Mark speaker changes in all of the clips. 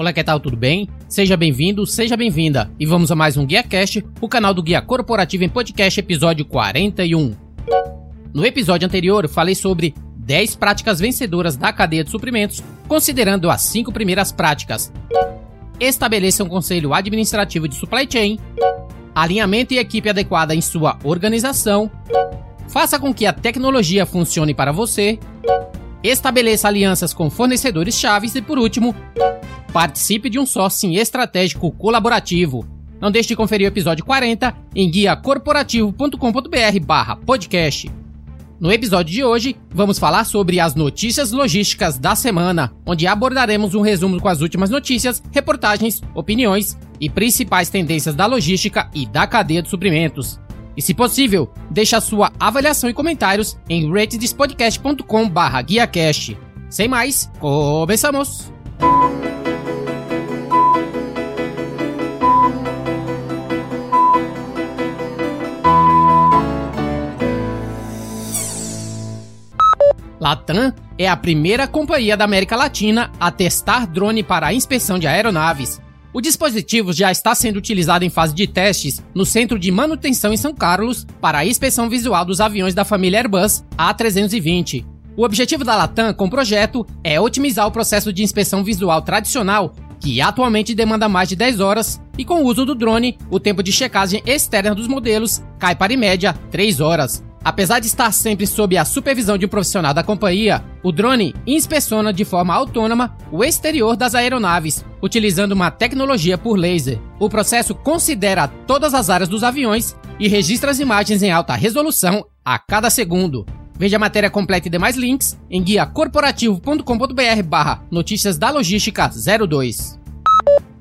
Speaker 1: Olá, que tal? Tudo bem? Seja bem-vindo, seja bem-vinda. E vamos a mais um GuiaCast, o canal do Guia Corporativo em Podcast, episódio 41. No episódio anterior, falei sobre 10 práticas vencedoras da cadeia de suprimentos, considerando as 5 primeiras práticas. Estabeleça um conselho administrativo de supply chain, alinhamento e equipe adequada em sua organização, faça com que a tecnologia funcione para você, estabeleça alianças com fornecedores chaves e, por último, Participe de um sourcing estratégico colaborativo. Não deixe de conferir o episódio 40 em guiacorporativo.com.br barra podcast. No episódio de hoje, vamos falar sobre as notícias logísticas da semana, onde abordaremos um resumo com as últimas notícias, reportagens, opiniões e principais tendências da logística e da cadeia de suprimentos. E se possível, deixe a sua avaliação e comentários em ratedespodcast.com/guiacast. Sem mais, começamos! Latam é a primeira companhia da América Latina a testar drone para a inspeção de aeronaves. O dispositivo já está sendo utilizado em fase de testes no Centro de Manutenção em São Carlos para a inspeção visual dos aviões da família Airbus A320. O objetivo da Latam com o projeto é otimizar o processo de inspeção visual tradicional, que atualmente demanda mais de 10 horas, e com o uso do drone, o tempo de checagem externa dos modelos cai para em média 3 horas. Apesar de estar sempre sob a supervisão de um profissional da companhia, o drone inspeciona de forma autônoma o exterior das aeronaves, utilizando uma tecnologia por laser. O processo considera todas as áreas dos aviões e registra as imagens em alta resolução a cada segundo. Veja a matéria completa e demais links em guiacorporativo.com.br barra notícias da logística 02.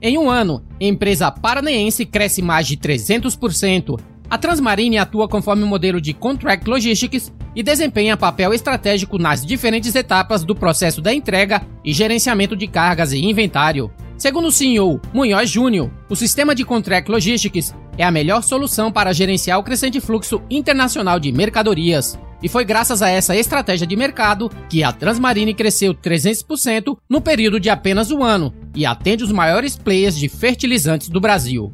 Speaker 1: Em um ano, empresa paraneense cresce mais de 300%, a Transmarine atua conforme o modelo de Contract Logistics e desempenha papel estratégico nas diferentes etapas do processo da entrega e gerenciamento de cargas e inventário. Segundo o CEO Munhoz Júnior, o sistema de Contract Logistics é a melhor solução para gerenciar o crescente fluxo internacional de mercadorias. E foi graças a essa estratégia de mercado que a Transmarine cresceu 300% no período de apenas um ano e atende os maiores players de fertilizantes do Brasil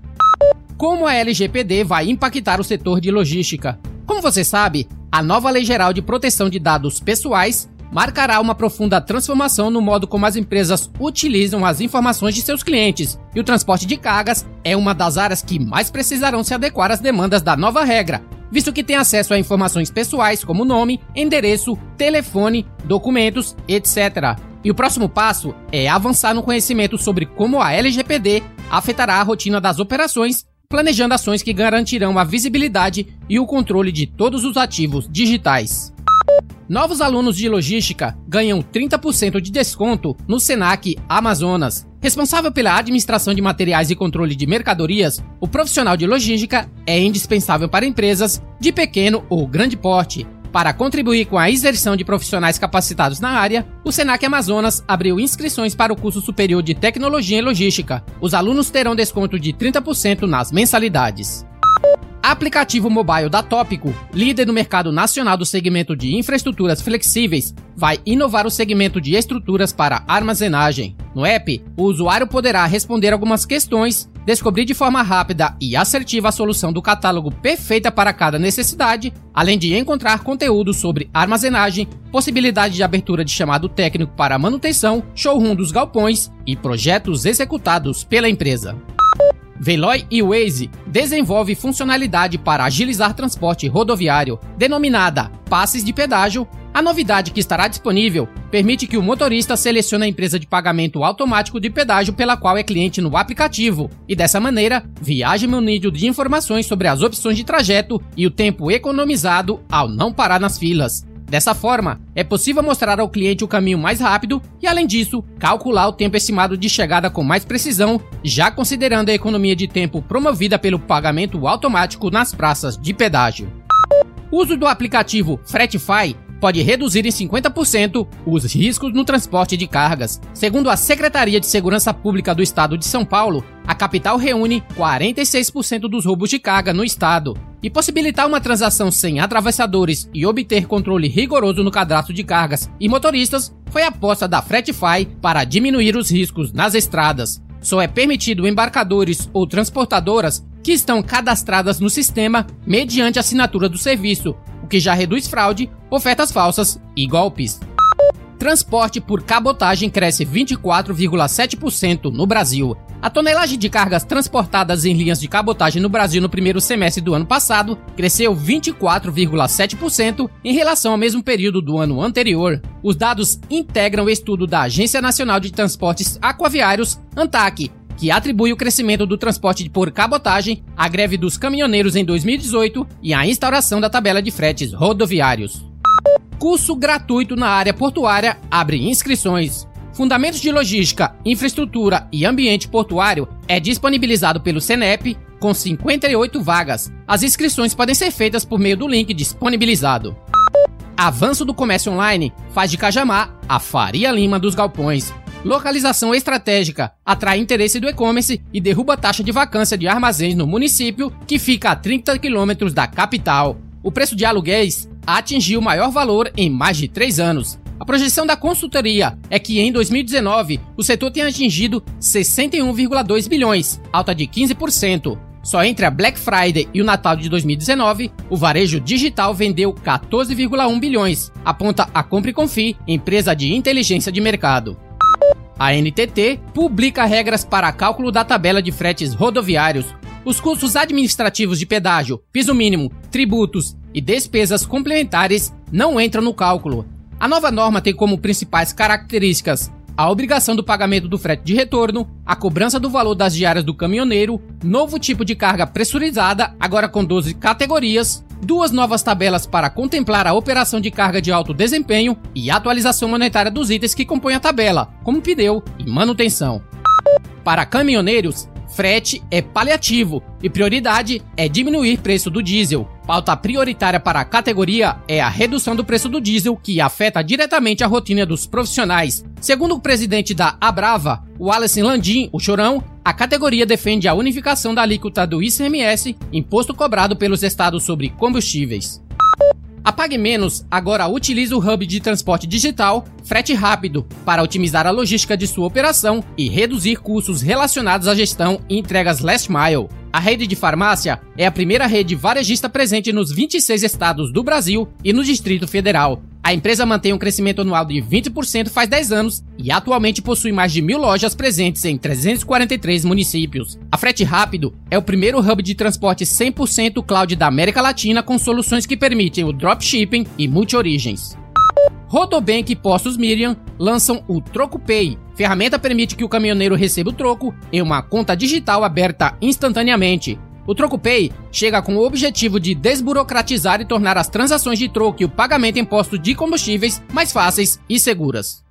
Speaker 1: como a LGPD vai impactar o setor de logística. Como você sabe, a nova Lei Geral de Proteção de Dados Pessoais marcará uma profunda transformação no modo como as empresas utilizam as informações de seus clientes, e o transporte de cargas é uma das áreas que mais precisarão se adequar às demandas da nova regra, visto que tem acesso a informações pessoais como nome, endereço, telefone, documentos, etc. E o próximo passo é avançar no conhecimento sobre como a LGPD afetará a rotina das operações planejando ações que garantirão a visibilidade e o controle de todos os ativos digitais. Novos alunos de logística ganham 30% de desconto no Senac Amazonas. Responsável pela administração de materiais e controle de mercadorias, o profissional de logística é indispensável para empresas de pequeno ou grande porte, para contribuir com a inserção de profissionais capacitados na área, o Senac Amazonas abriu inscrições para o curso superior de Tecnologia e Logística. Os alunos terão desconto de 30% nas mensalidades. Aplicativo mobile da Tópico, líder no mercado nacional do segmento de infraestruturas flexíveis, vai inovar o segmento de estruturas para armazenagem. No app, o usuário poderá responder algumas questões descobrir de forma rápida e assertiva a solução do catálogo perfeita para cada necessidade, além de encontrar conteúdo sobre armazenagem, possibilidade de abertura de chamado técnico para manutenção, showroom dos galpões e projetos executados pela empresa. Veloy e Waze desenvolve funcionalidade para agilizar transporte rodoviário, denominada passes de pedágio. A novidade que estará disponível permite que o motorista selecione a empresa de pagamento automático de pedágio pela qual é cliente no aplicativo e dessa maneira viaje munido de informações sobre as opções de trajeto e o tempo economizado ao não parar nas filas. Dessa forma, é possível mostrar ao cliente o caminho mais rápido e, além disso, calcular o tempo estimado de chegada com mais precisão, já considerando a economia de tempo promovida pelo pagamento automático nas praças de pedágio. O uso do aplicativo Fretify pode reduzir em 50% os riscos no transporte de cargas. Segundo a Secretaria de Segurança Pública do Estado de São Paulo, a capital reúne 46% dos roubos de carga no estado e possibilitar uma transação sem atravessadores e obter controle rigoroso no cadastro de cargas e motoristas foi a aposta da Fretify para diminuir os riscos nas estradas. Só é permitido embarcadores ou transportadoras que estão cadastradas no sistema mediante assinatura do serviço, o que já reduz fraude, ofertas falsas e golpes. Transporte por cabotagem cresce 24,7% no Brasil. A tonelagem de cargas transportadas em linhas de cabotagem no Brasil no primeiro semestre do ano passado cresceu 24,7% em relação ao mesmo período do ano anterior. Os dados integram o estudo da Agência Nacional de Transportes Aquaviários, ANTAC, que atribui o crescimento do transporte por cabotagem à greve dos caminhoneiros em 2018 e à instauração da tabela de fretes rodoviários. Curso gratuito na área portuária abre inscrições. Fundamentos de Logística, Infraestrutura e Ambiente Portuário é disponibilizado pelo CENEP com 58 vagas. As inscrições podem ser feitas por meio do link disponibilizado. Avanço do comércio online faz de Cajamar a Faria Lima dos galpões. Localização estratégica atrai interesse do e-commerce e derruba a taxa de vacância de armazéns no município, que fica a 30 quilômetros da capital. O preço de aluguéis atingiu o maior valor em mais de três anos. A projeção da consultoria é que em 2019 o setor tenha atingido 61,2 bilhões, alta de 15%. Só entre a Black Friday e o Natal de 2019, o varejo digital vendeu 14,1 bilhões, aponta a Compre Confie, empresa de inteligência de mercado. A NTT publica regras para cálculo da tabela de fretes rodoviários. Os custos administrativos de pedágio, piso mínimo, tributos e despesas complementares não entram no cálculo. A nova norma tem como principais características a obrigação do pagamento do frete de retorno, a cobrança do valor das diárias do caminhoneiro, novo tipo de carga pressurizada, agora com 12 categorias, duas novas tabelas para contemplar a operação de carga de alto desempenho e atualização monetária dos itens que compõem a tabela, como pneu e manutenção. Para caminhoneiros, frete é paliativo e prioridade é diminuir preço do diesel. Pauta prioritária para a categoria é a redução do preço do diesel, que afeta diretamente a rotina dos profissionais. Segundo o presidente da Abrava, o Wallace Landim, o Chorão, a categoria defende a unificação da alíquota do ICMS, imposto cobrado pelos estados sobre combustíveis. A Pague Menos agora utiliza o hub de transporte digital Frete Rápido para otimizar a logística de sua operação e reduzir custos relacionados à gestão e entregas last mile. A rede de farmácia é a primeira rede varejista presente nos 26 estados do Brasil e no Distrito Federal. A empresa mantém um crescimento anual de 20% faz 10 anos e atualmente possui mais de mil lojas presentes em 343 municípios. A Frete Rápido é o primeiro hub de transporte 100% cloud da América Latina com soluções que permitem o dropshipping e multi-origens. Rodobank Postos Miriam lançam o Troco Pay. Ferramenta permite que o caminhoneiro receba o troco em uma conta digital aberta instantaneamente. O Troco Pay chega com o objetivo de desburocratizar e tornar as transações de troco e o pagamento em postos de combustíveis mais fáceis e seguras.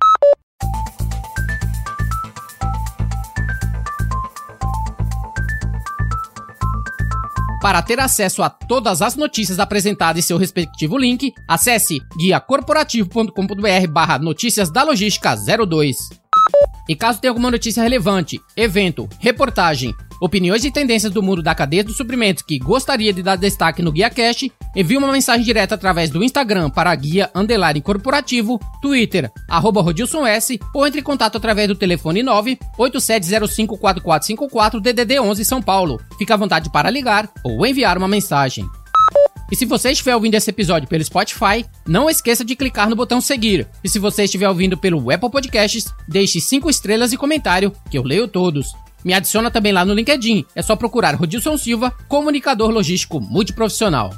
Speaker 1: Para ter acesso a todas as notícias apresentadas em seu respectivo link, acesse guiacorporativo.com.br barra notícias da logística 02. E caso tenha alguma notícia relevante, evento, reportagem, opiniões e tendências do mundo da cadeia dos suprimentos que gostaria de dar destaque no Guia Cash, envie uma mensagem direta através do Instagram para Guia Underline Corporativo, Twitter, arroba Rodilson S, ou entre em contato através do telefone 987054454 DDD 11 São Paulo. Fique à vontade para ligar ou enviar uma mensagem. E se você estiver ouvindo esse episódio pelo Spotify, não esqueça de clicar no botão seguir. E se você estiver ouvindo pelo Apple Podcasts, deixe 5 estrelas e comentário, que eu leio todos. Me adiciona também lá no LinkedIn, é só procurar Rodilson Silva, comunicador logístico multiprofissional.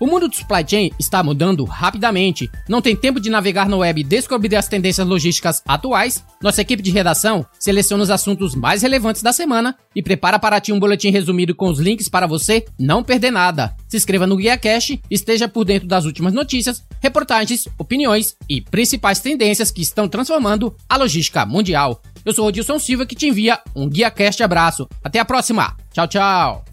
Speaker 1: O mundo do supply chain está mudando rapidamente. Não tem tempo de navegar na web e descobrir as tendências logísticas atuais. Nossa equipe de redação seleciona os assuntos mais relevantes da semana e prepara para ti um boletim resumido com os links para você não perder nada. Se inscreva no Guia Cash, esteja por dentro das últimas notícias, reportagens, opiniões e principais tendências que estão transformando a logística mundial. Eu sou o Rodilson Silva que te envia um Guia Cast abraço. Até a próxima. Tchau, tchau.